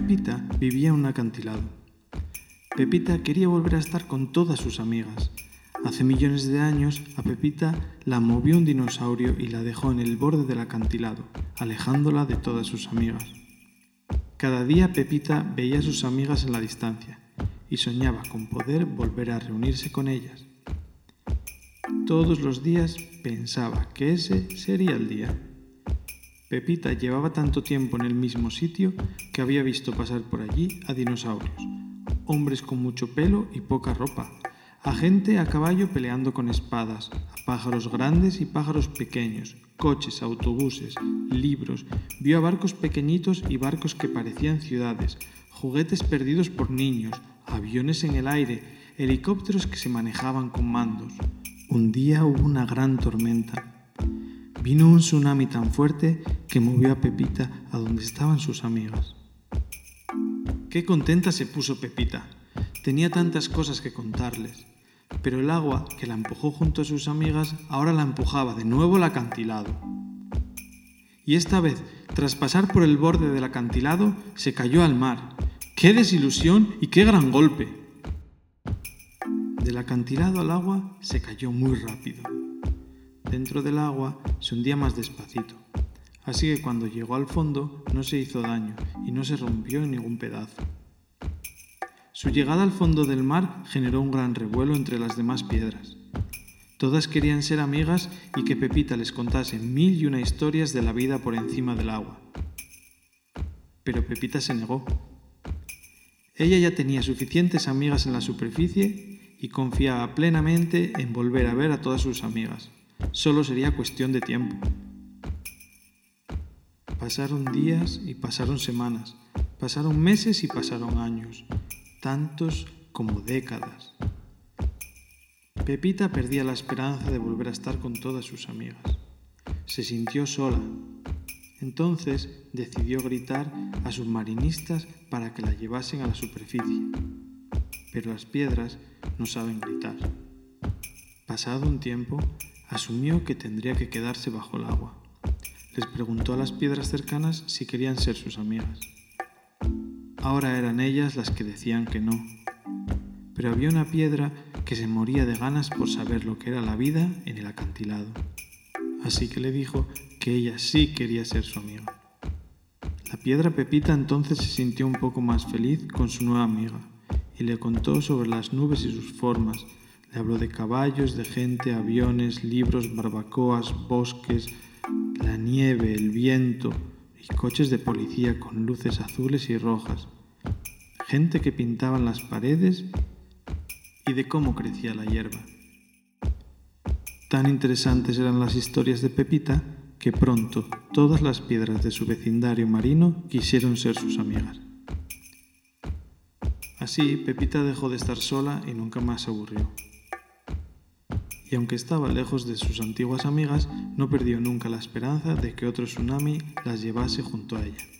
Pepita vivía en un acantilado. Pepita quería volver a estar con todas sus amigas. Hace millones de años a Pepita la movió un dinosaurio y la dejó en el borde del acantilado, alejándola de todas sus amigas. Cada día Pepita veía a sus amigas en la distancia y soñaba con poder volver a reunirse con ellas. Todos los días pensaba que ese sería el día. Pepita llevaba tanto tiempo en el mismo sitio que había visto pasar por allí a dinosaurios, hombres con mucho pelo y poca ropa, a gente a caballo peleando con espadas, a pájaros grandes y pájaros pequeños, coches, autobuses, libros, vio a barcos pequeñitos y barcos que parecían ciudades, juguetes perdidos por niños, aviones en el aire, helicópteros que se manejaban con mandos. Un día hubo una gran tormenta. Vino un tsunami tan fuerte que movió a Pepita a donde estaban sus amigas. Qué contenta se puso Pepita. Tenía tantas cosas que contarles. Pero el agua que la empujó junto a sus amigas ahora la empujaba de nuevo al acantilado. Y esta vez, tras pasar por el borde del acantilado, se cayó al mar. ¡Qué desilusión y qué gran golpe! Del acantilado al agua se cayó muy rápido. Dentro del agua se hundía más despacito, así que cuando llegó al fondo no se hizo daño y no se rompió en ningún pedazo. Su llegada al fondo del mar generó un gran revuelo entre las demás piedras. Todas querían ser amigas y que Pepita les contase mil y una historias de la vida por encima del agua. Pero Pepita se negó. Ella ya tenía suficientes amigas en la superficie y confiaba plenamente en volver a ver a todas sus amigas. Solo sería cuestión de tiempo. Pasaron días y pasaron semanas, pasaron meses y pasaron años, tantos como décadas. Pepita perdía la esperanza de volver a estar con todas sus amigas. Se sintió sola. Entonces decidió gritar a sus marinistas para que la llevasen a la superficie. Pero las piedras no saben gritar. Pasado un tiempo, asumió que tendría que quedarse bajo el agua. Les preguntó a las piedras cercanas si querían ser sus amigas. Ahora eran ellas las que decían que no. Pero había una piedra que se moría de ganas por saber lo que era la vida en el acantilado. Así que le dijo que ella sí quería ser su amiga. La piedra Pepita entonces se sintió un poco más feliz con su nueva amiga y le contó sobre las nubes y sus formas, le habló de caballos, de gente, aviones, libros, barbacoas, bosques, la nieve, el viento y coches de policía con luces azules y rojas, gente que pintaban las paredes y de cómo crecía la hierba. Tan interesantes eran las historias de Pepita que pronto todas las piedras de su vecindario marino quisieron ser sus amigas. Así, Pepita dejó de estar sola y nunca más se aburrió y aunque estaba lejos de sus antiguas amigas, no perdió nunca la esperanza de que otro tsunami las llevase junto a ella.